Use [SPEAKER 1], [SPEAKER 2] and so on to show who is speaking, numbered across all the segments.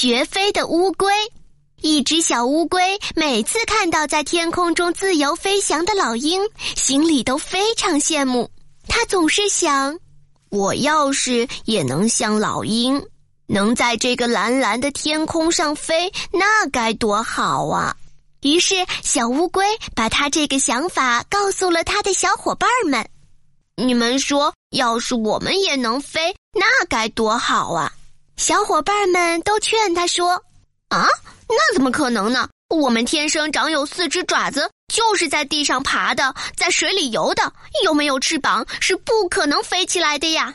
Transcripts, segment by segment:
[SPEAKER 1] 学飞的乌龟。一只小乌龟每次看到在天空中自由飞翔的老鹰，心里都非常羡慕。它总是想：我要是也能像老鹰，能在这个蓝蓝的天空上飞，那该多好啊！于是，小乌龟把他这个想法告诉了他的小伙伴们。你们说，要是我们也能飞，那该多好啊！小伙伴们都劝他说：“啊。”那怎么可能呢？我们天生长有四只爪子，就是在地上爬的，在水里游的，又没有翅膀，是不可能飞起来的呀！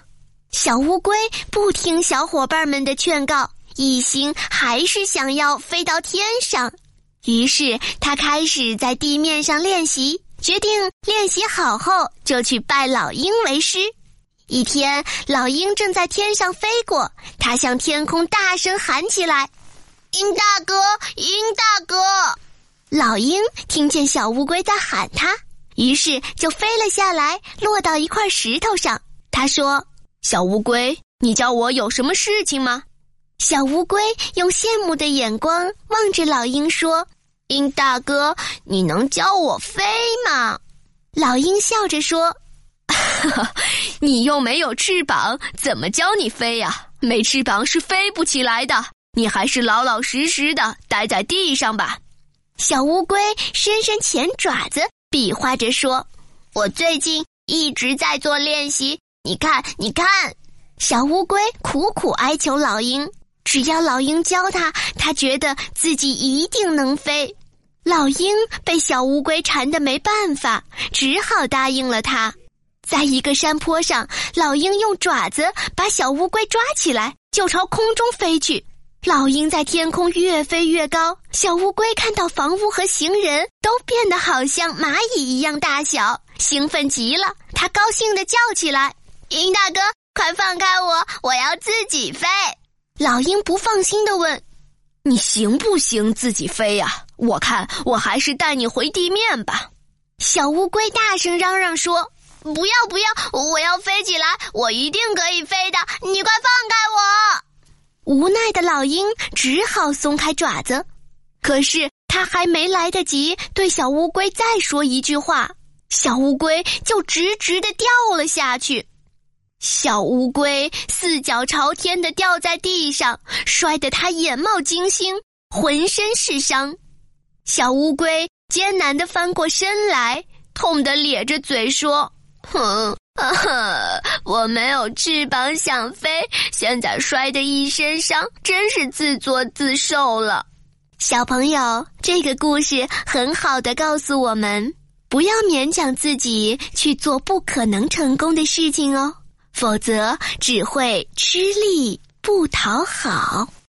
[SPEAKER 1] 小乌龟不听小伙伴们的劝告，一心还是想要飞到天上。于是他开始在地面上练习，决定练习好后就去拜老鹰为师。一天，老鹰正在天上飞过，它向天空大声喊起来。鹰大哥，鹰大哥！老鹰听见小乌龟在喊它，于是就飞了下来，落到一块石头上。他说：“小乌龟，你叫我有什么事情吗？”小乌龟用羡慕的眼光望着老鹰说：“鹰大哥，你能教我飞吗？”老鹰笑着说：“ 你又没有翅膀，怎么教你飞呀？没翅膀是飞不起来的。”你还是老老实实的待在地上吧。小乌龟伸伸前爪子，比划着说：“我最近一直在做练习，你看，你看。”小乌龟苦苦哀求老鹰，只要老鹰教它，它觉得自己一定能飞。老鹰被小乌龟缠得没办法，只好答应了它。在一个山坡上，老鹰用爪子把小乌龟抓起来，就朝空中飞去。老鹰在天空越飞越高，小乌龟看到房屋和行人都变得好像蚂蚁一样大小，兴奋极了。它高兴地叫起来：“鹰大哥，快放开我，我要自己飞！”老鹰不放心地问：“你行不行自己飞呀？我看我还是带你回地面吧。”小乌龟大声嚷嚷说：“不要不要，我要飞起来，我一定可以飞的！你快放开我！”无奈的老鹰只好松开爪子，可是他还没来得及对小乌龟再说一句话，小乌龟就直直的掉了下去。小乌龟四脚朝天的掉在地上，摔得它眼冒金星，浑身是伤。小乌龟艰难的翻过身来，痛得咧着嘴说：“哼。”啊，我没有翅膀想飞，现在摔得一身伤，真是自作自受了。小朋友，这个故事很好的告诉我们，不要勉强自己去做不可能成功的事情哦，否则只会吃力不讨好。